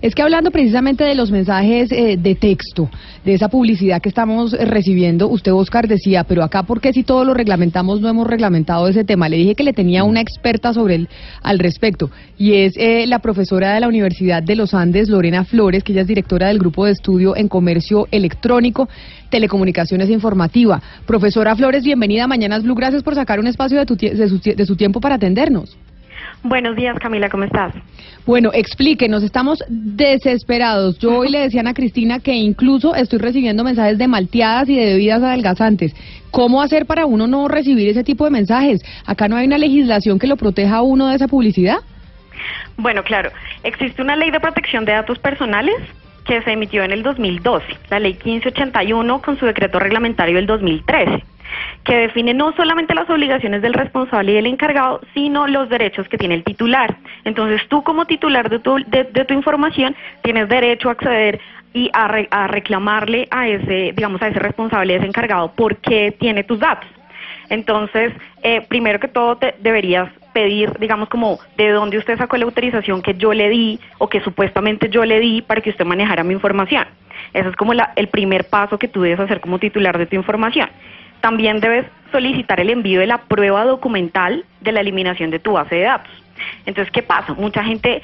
Es que hablando precisamente de los mensajes eh, de texto, de esa publicidad que estamos eh, recibiendo, usted, Oscar, decía, pero acá, ¿por qué si todo lo reglamentamos no hemos reglamentado ese tema? Le dije que le tenía una experta sobre el, al respecto, y es eh, la profesora de la Universidad de los Andes, Lorena Flores, que ella es directora del Grupo de Estudio en Comercio Electrónico, Telecomunicaciones Informativa. Profesora Flores, bienvenida a Mañanas Blue, gracias por sacar un espacio de, tu de su, de su tiempo para atendernos. Buenos días, Camila, ¿cómo estás? Bueno, explíquenos, estamos desesperados. Yo hoy le decía a Ana Cristina que incluso estoy recibiendo mensajes de malteadas y de bebidas adelgazantes. ¿Cómo hacer para uno no recibir ese tipo de mensajes? ¿Acá no hay una legislación que lo proteja a uno de esa publicidad? Bueno, claro, existe una ley de protección de datos personales que se emitió en el 2012, la ley 1581 con su decreto reglamentario del 2013, que define no solamente las obligaciones del responsable y del encargado, sino los derechos que tiene el titular. Entonces tú como titular de tu, información tienes derecho a acceder y a, re- a reclamarle a ese, digamos, a ese responsable, a ese encargado, porque tiene tus datos. Entonces, eh, primero que todo, te deberías pedir, digamos, como de dónde usted sacó la autorización que yo le di o que supuestamente yo le di para que usted manejara mi información. Ese es como la- el primer paso que tú debes hacer como titular de tu información. También debes solicitar el envío de la prueba documental de la eliminación de tu base de datos. Entonces, ¿qué pasa? Mucha gente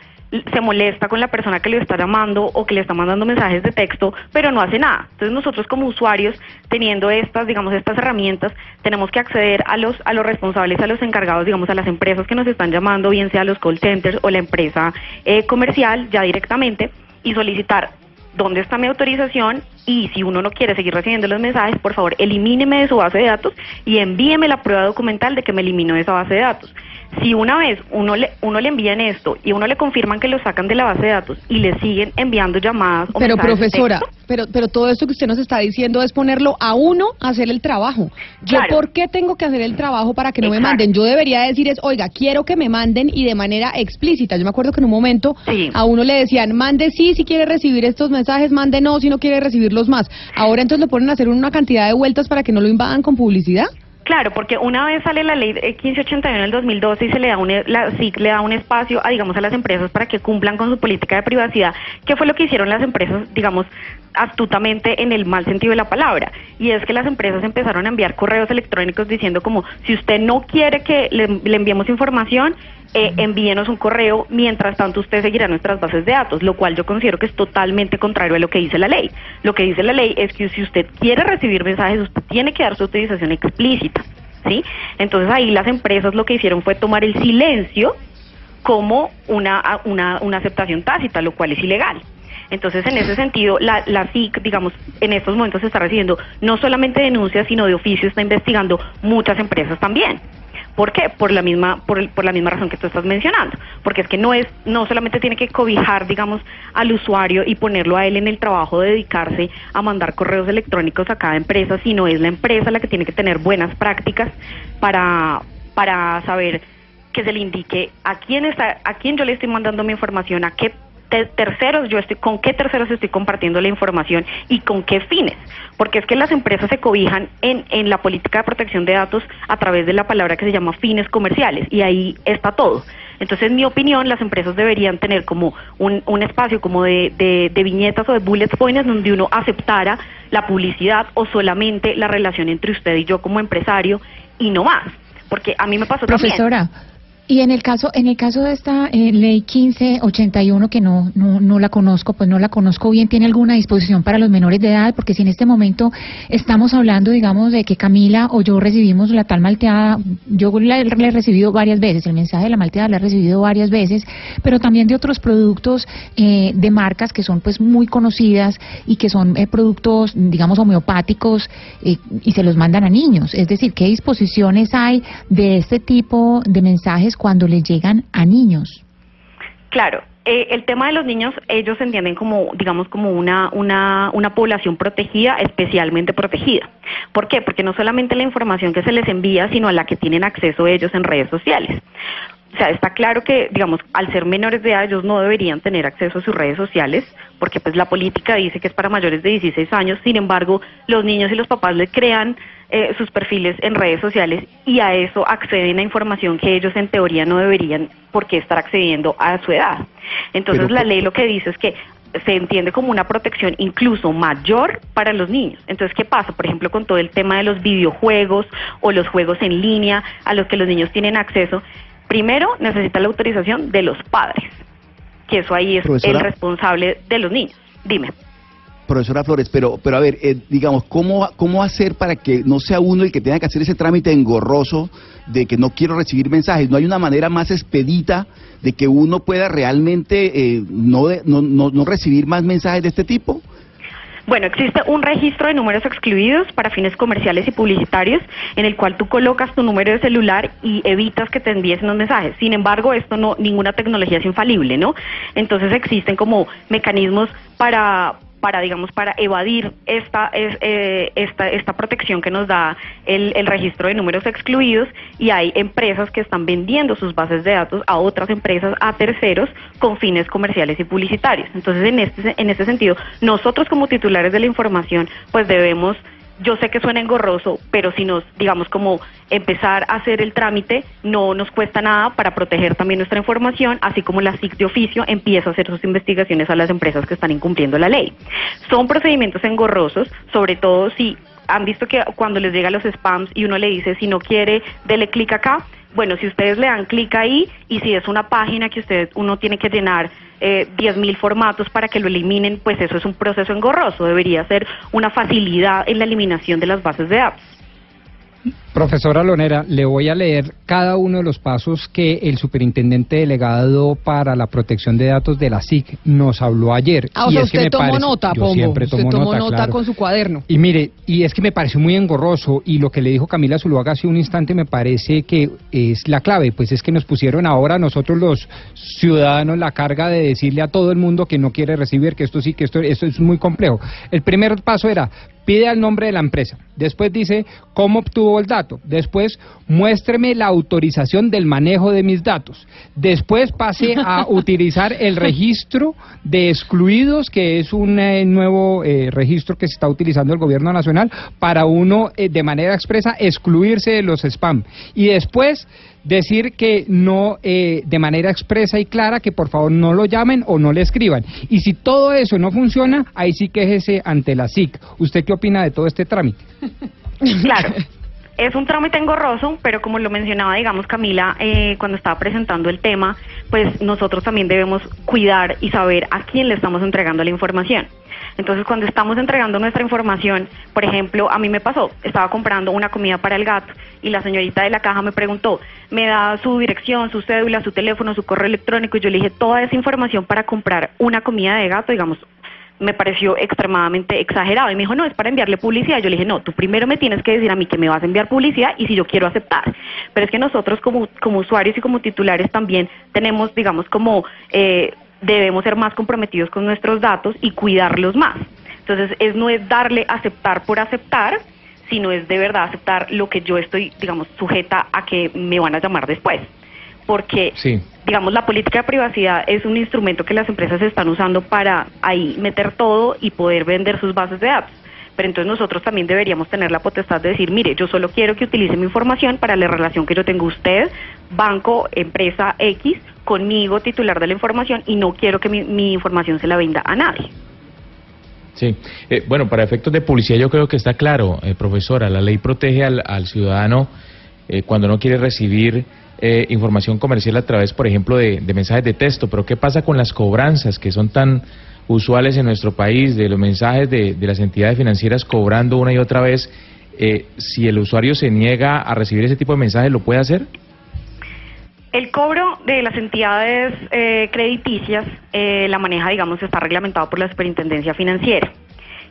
se molesta con la persona que le está llamando o que le está mandando mensajes de texto, pero no hace nada. Entonces nosotros como usuarios, teniendo estas, digamos, estas herramientas, tenemos que acceder a los, a los responsables, a los encargados, digamos, a las empresas que nos están llamando, bien sea los call centers o la empresa eh, comercial, ya directamente, y solicitar dónde está mi autorización y si uno no quiere seguir recibiendo los mensajes, por favor, elimíneme de su base de datos y envíeme la prueba documental de que me eliminó de esa base de datos. Si una vez uno le, uno le envían esto y uno le confirman que lo sacan de la base de datos y le siguen enviando llamadas o Pero de profesora, texto, pero, pero todo esto que usted nos está diciendo es ponerlo a uno a hacer el trabajo. ¿Yo Claro. por qué tengo que hacer el trabajo para que no me manden? Yo debería decir es, oiga, quiero que me manden y de manera explícita. Yo me acuerdo que en un momento Sí. a uno le decían, mande sí si quiere recibir estos mensajes, mande no si no quiere recibirlos más. Ahora entonces lo ponen a hacer una cantidad de vueltas para que no lo invadan con publicidad. Claro, porque una vez sale la ley eh, 1581 del 2012 y se le da un, e- la SIC le da un espacio a, digamos, a las empresas para que cumplan con su política de privacidad, que fue lo que hicieron las empresas, digamos, astutamente en el mal sentido de la palabra. Y es que las empresas empezaron a enviar correos electrónicos diciendo como, si usted no quiere que le, le enviemos información, eh, envíenos un correo, mientras tanto usted seguirá nuestras bases de datos, lo cual yo considero que es totalmente contrario a lo que dice la ley. Lo que dice la ley es que si usted quiere recibir mensajes, usted tiene que dar su utilización explícita, ¿sí? Entonces ahí las empresas lo que hicieron fue tomar el silencio como una, una, una aceptación tácita, lo cual es ilegal. Entonces, en ese sentido, la, la SIC, digamos, en estos momentos está recibiendo no solamente denuncias, sino de oficio está investigando muchas empresas también. ¿Por qué? Por la misma, por, por la misma razón que tú estás mencionando. Porque es que no es, no solamente tiene que cobijar, digamos, al usuario y ponerlo a él en el trabajo de dedicarse a mandar correos electrónicos a cada empresa, sino es la empresa la que tiene que tener buenas prácticas para, para saber que se le indique a quién está, a quién yo le estoy mandando mi información, a qué te- terceros yo estoy, con qué terceros estoy compartiendo la información y con qué fines. Porque es que las empresas se cobijan en, en la política de protección de datos a través de la palabra que se llama fines comerciales y ahí está todo. Entonces, en mi opinión, las empresas deberían tener como un, un espacio como de, de, de viñetas o de bullet points donde uno aceptara la publicidad o solamente la relación entre usted y yo como empresario y no más. Porque a mí me pasó también. Y en el caso en el caso de esta eh, ley 1581 que no, no no la conozco, pues no la conozco bien, tiene alguna disposición para los menores de edad, porque si en este momento estamos hablando, digamos, de que Camila o yo recibimos la tal malteada, yo la, la he recibido varias veces, el mensaje de la malteada la he recibido varias veces, pero también de otros productos eh, de marcas que son pues muy conocidas y que son eh, productos, digamos, homeopáticos eh, y se los mandan a niños. Es decir, ¿qué disposiciones hay de este tipo de mensajes cuando les llegan a niños? Claro, Eh, el tema de los niños, ellos entienden como, digamos, como una, una, una población protegida, especialmente protegida. ¿Por qué? Porque no solamente la información que se les envía, sino a la que tienen acceso ellos en redes sociales. O sea, está claro que, digamos, al ser menores de edad, ellos no deberían tener acceso a sus redes sociales, porque pues la política dice que es para mayores de 16 años. Sin embargo, los niños y los papás le crean eh, sus perfiles en redes sociales y a eso acceden a información que ellos en teoría no deberían por qué estar accediendo a su edad. Entonces la ley lo que dice es que se entiende como una protección incluso mayor para los niños. Entonces, ¿qué pasa? Por ejemplo, con todo el tema de los videojuegos o los juegos en línea a los que los niños tienen acceso, primero necesita la autorización de los padres, que eso ahí es el responsable de los niños. Dime. Profesora Flores, pero, pero a ver, eh, digamos, ¿cómo, ¿cómo hacer para que no sea uno el que tenga que hacer ese trámite engorroso de que no quiero recibir mensajes? ¿No hay una manera más expedita de que uno pueda realmente eh, no, no, no, recibir más mensajes de este tipo? Bueno, existe un registro de números excluidos para fines comerciales y publicitarios en el cual tú colocas tu número de celular y evitas que te envíen los mensajes. Sin embargo, esto no ninguna tecnología es infalible, ¿no? Entonces existen como mecanismos para para, digamos, para evadir esta, eh, esta, esta protección que nos da el, el, registro de números excluidos y hay empresas que están vendiendo sus bases de datos a otras empresas, a terceros, con fines comerciales y publicitarios. Entonces, en este, en este sentido, nosotros como titulares de la información, pues debemos yo sé que suena engorroso, pero si nos, digamos, como empezar a hacer el trámite, no nos cuesta nada para proteger también nuestra información, así como la SIC de oficio empieza a hacer sus investigaciones a las empresas que están incumpliendo la ley. Son procedimientos engorrosos, sobre todo si han visto que cuando les llega los spams y uno le dice, si no quiere, dele clic acá, bueno, si ustedes le dan clic ahí y si es una página que usted uno tiene que llenar eh, 10.000 formatos para que lo eliminen, pues eso es un proceso engorroso. Debería ser una facilidad en la eliminación de las bases de datos. Profesora Lonera, le voy a leer cada uno de los pasos que el superintendente delegado para la protección de datos de la SIC nos habló ayer. Ah, y es que me tomó nota, Yo siempre tomo usted tomó nota, con su cuaderno. Y mire, y es que me pareció muy engorroso y lo que le dijo Camila Zuluaga hace un instante me parece que es la clave, pues es que nos pusieron ahora nosotros los ciudadanos la carga de decirle a todo el mundo que no quiere recibir, que esto sí, que esto, esto es muy complejo. El primer paso era pide el nombre de la empresa. Después dice cómo obtuvo el dato. Después muéstreme la autorización del manejo de mis datos. Después pase a utilizar el registro de excluidos, que es un eh, nuevo eh, registro que se está utilizando el gobierno nacional para uno eh, de manera expresa excluirse de los spam. Y después decir que no, eh, de manera expresa y clara, que por favor no lo llamen o no le escriban. Y si todo eso no funciona, ahí sí quéjese ante la SIC. ¿Usted qué opina de todo este trámite? Claro. Es un trámite engorroso, pero como lo mencionaba, digamos, Camila, eh, cuando estaba presentando el tema, pues nosotros también debemos cuidar y saber a quién le estamos entregando la información. Entonces, cuando estamos entregando nuestra información, por ejemplo, a mí me pasó, estaba comprando una comida para el gato y la señorita de la caja me preguntó, me da su dirección, su cédula, su teléfono, su correo electrónico y yo le dije toda esa información para comprar una comida de gato, digamos, me pareció extremadamente exagerado y me dijo, no, es para enviarle publicidad. Yo le dije, no, tú primero me tienes que decir a mí que me vas a enviar publicidad y si yo quiero aceptar. Pero es que nosotros como, como usuarios y como titulares también tenemos, digamos, como eh, debemos ser más comprometidos con nuestros datos y cuidarlos más. Entonces, es, no es darle aceptar por aceptar, sino es de verdad aceptar lo que yo estoy, digamos, sujeta a que me van a llamar después. Porque, digamos, la política de privacidad es un instrumento que las empresas están usando para ahí meter todo y poder vender sus bases de datos. Pero entonces nosotros también deberíamos tener la potestad de decir, mire, yo solo quiero que utilice mi información para la relación que yo tengo usted, banco, empresa X, conmigo, titular de la información, y no quiero que mi, información se la venda a nadie. Sí, eh, bueno, para efectos de publicidad yo creo que está claro, eh, profesora, la ley protege al, ciudadano eh, cuando no quiere recibir información comercial a través, por ejemplo, de, mensajes de texto, pero ¿qué pasa con las cobranzas que son tan usuales en nuestro país, de los mensajes de, de las entidades financieras cobrando una y otra vez? si el usuario se niega a recibir ese tipo de mensajes, ¿lo puede hacer? El cobro de las entidades eh, crediticias, eh, la maneja, digamos, está reglamentado por la Superintendencia Financiera.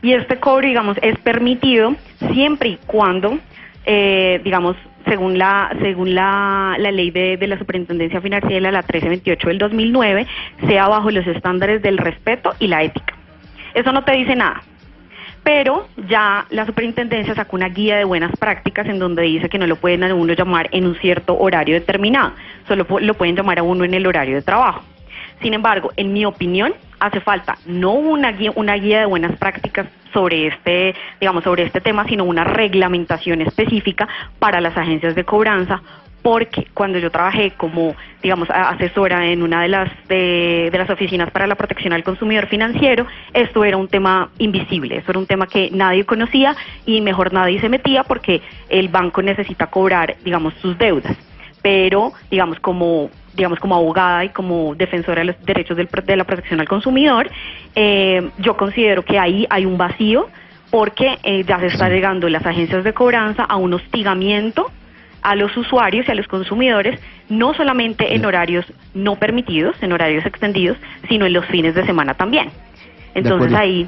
Y este cobro, digamos, es permitido siempre y cuando, eh, digamos, según la según la, ley de, de la Superintendencia Financiera, la 1328 del 2009, sea bajo los estándares del respeto y la ética. Eso no te dice nada. Pero ya la superintendencia sacó una guía de buenas prácticas en donde dice que no lo pueden a uno llamar en un cierto horario determinado, solo lo pueden llamar a uno en el horario de trabajo. Sin embargo, en mi opinión, hace falta no una guía, una guía de buenas prácticas sobre este, digamos, sobre este tema, sino una reglamentación específica para las agencias de cobranza, porque cuando yo trabajé como, digamos, asesora en una de las de, de las oficinas para la protección al consumidor financiero, esto era un tema invisible, esto era un tema que nadie conocía y mejor nadie se metía porque el banco necesita cobrar, digamos, sus deudas. Pero digamos como digamos como abogada y como defensora de los derechos del de la protección al consumidor, eh, yo considero que ahí hay un vacío porque eh, ya se está llegando las agencias de cobranza a un hostigamiento a los usuarios y a los consumidores, no solamente en horarios no permitidos, en horarios extendidos, sino en los fines de semana también. Entonces ahí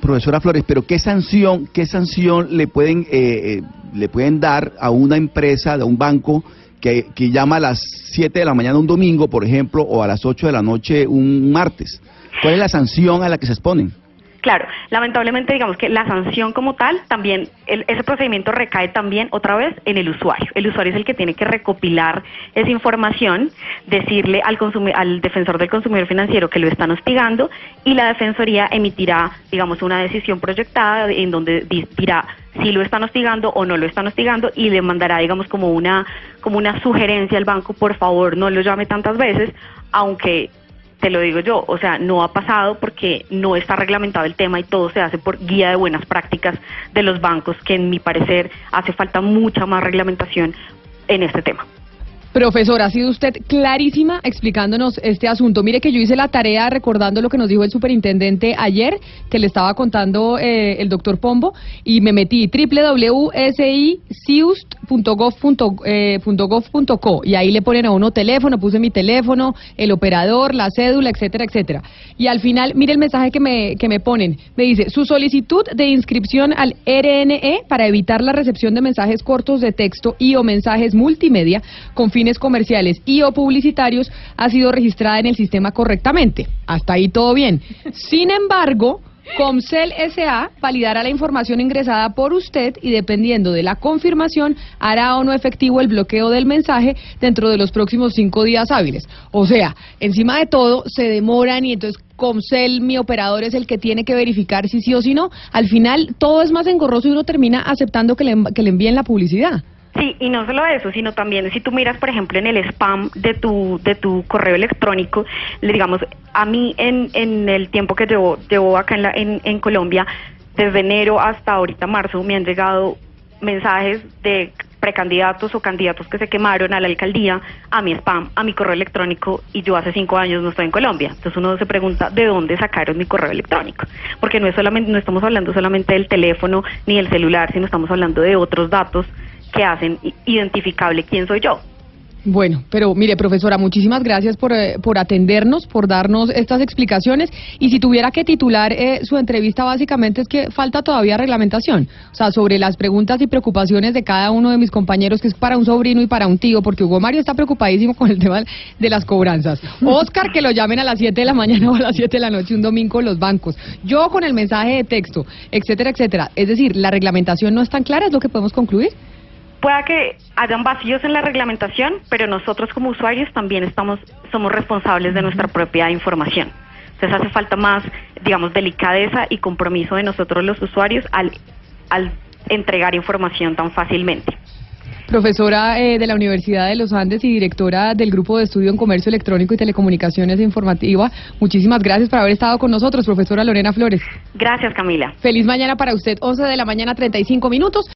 Profesora Flores, pero ¿qué sanción, qué sanción le pueden, eh, eh, le pueden dar a una empresa, a un banco que, que llama a las 7 de la mañana un domingo, por ejemplo, o a las 8 de la noche un martes? ¿Cuál es la sanción a la que se exponen? Claro, lamentablemente digamos que la sanción como tal también, el- ese procedimiento recae también otra vez en el usuario. El usuario es el que tiene que recopilar esa información, decirle al, al defensor del consumidor financiero que lo están hostigando y la defensoría emitirá, digamos, una decisión proyectada en donde di- dirá si lo están hostigando o no lo están hostigando y le mandará, digamos, como una, como una sugerencia al banco, por favor, no lo llame tantas veces, aunque te lo digo yo, o sea, no ha pasado porque no está reglamentado el tema y todo se hace por guía de buenas prácticas de los bancos, que en mi parecer hace falta mucha más reglamentación en este tema. Profesor, ha sido usted clarísima explicándonos este asunto. Mire que yo hice la tarea recordando lo que nos dijo el superintendente ayer, que le estaba contando eh, el doctor Pombo, y me metí www.siciust.gov.co y ahí le ponen a uno teléfono, puse mi teléfono, el operador, la cédula, etcétera, etcétera. Y al final, mire el mensaje que me, que me ponen. Me dice, su solicitud de inscripción al RNE para evitar la recepción de mensajes cortos de texto y o mensajes multimedia con fines comerciales y o publicitarios ha sido registrada en el sistema correctamente. Hasta ahí todo bien. Sin embargo, Comcel SA validará la información ingresada por usted y dependiendo de la confirmación hará o no efectivo el bloqueo del mensaje dentro de los próximos cinco días hábiles. O sea, encima de todo se demoran y entonces Comcel, mi operador, es el que tiene que verificar si sí o si no. Al final todo es más engorroso y uno termina aceptando que le, que le envíen la publicidad. Sí, y no solo eso, sino también si tú miras, por ejemplo, en el spam de tu de tu correo electrónico, le digamos, a mí en, en el tiempo que llevo, llevo acá en, la, en Colombia, desde enero hasta ahorita marzo, me han llegado mensajes de precandidatos o candidatos que se quemaron a la alcaldía a mi spam, a mi correo electrónico y yo hace cinco años no estoy en Colombia. Entonces uno se pregunta de dónde sacaron mi correo electrónico, porque no es solamente no estamos hablando solamente del teléfono ni del celular, sino estamos hablando de otros datos que hacen identificable quién soy yo. Bueno, pero mire, profesora, muchísimas gracias por, eh, por atendernos, por darnos estas explicaciones. Y si tuviera que titular eh, su entrevista, básicamente es que falta todavía reglamentación. O sea, sobre las preguntas y preocupaciones de cada uno de mis compañeros, que es para un sobrino y para un tío, porque Hugo Mario está preocupadísimo con el tema de las cobranzas. Oscar, que lo llamen a las 7 de la mañana o a las 7 de la noche un domingo los bancos. Yo con el mensaje de texto, etcétera, etcétera. Es decir, la reglamentación no es tan clara, es lo que podemos concluir. Pueda que hayan vacíos en la reglamentación, pero nosotros como usuarios también estamos somos responsables de nuestra propia información. Entonces hace falta más, digamos, delicadeza y compromiso de nosotros los usuarios al, al entregar información tan fácilmente. Profesora eh, de la Universidad de los Andes y directora del Grupo de Estudio en Comercio Electrónico y Telecomunicaciones Informativa, muchísimas gracias por haber estado con nosotros, profesora Lorena Flores. Gracias, Camila. Feliz mañana para usted, 11 de la mañana, 35 minutos.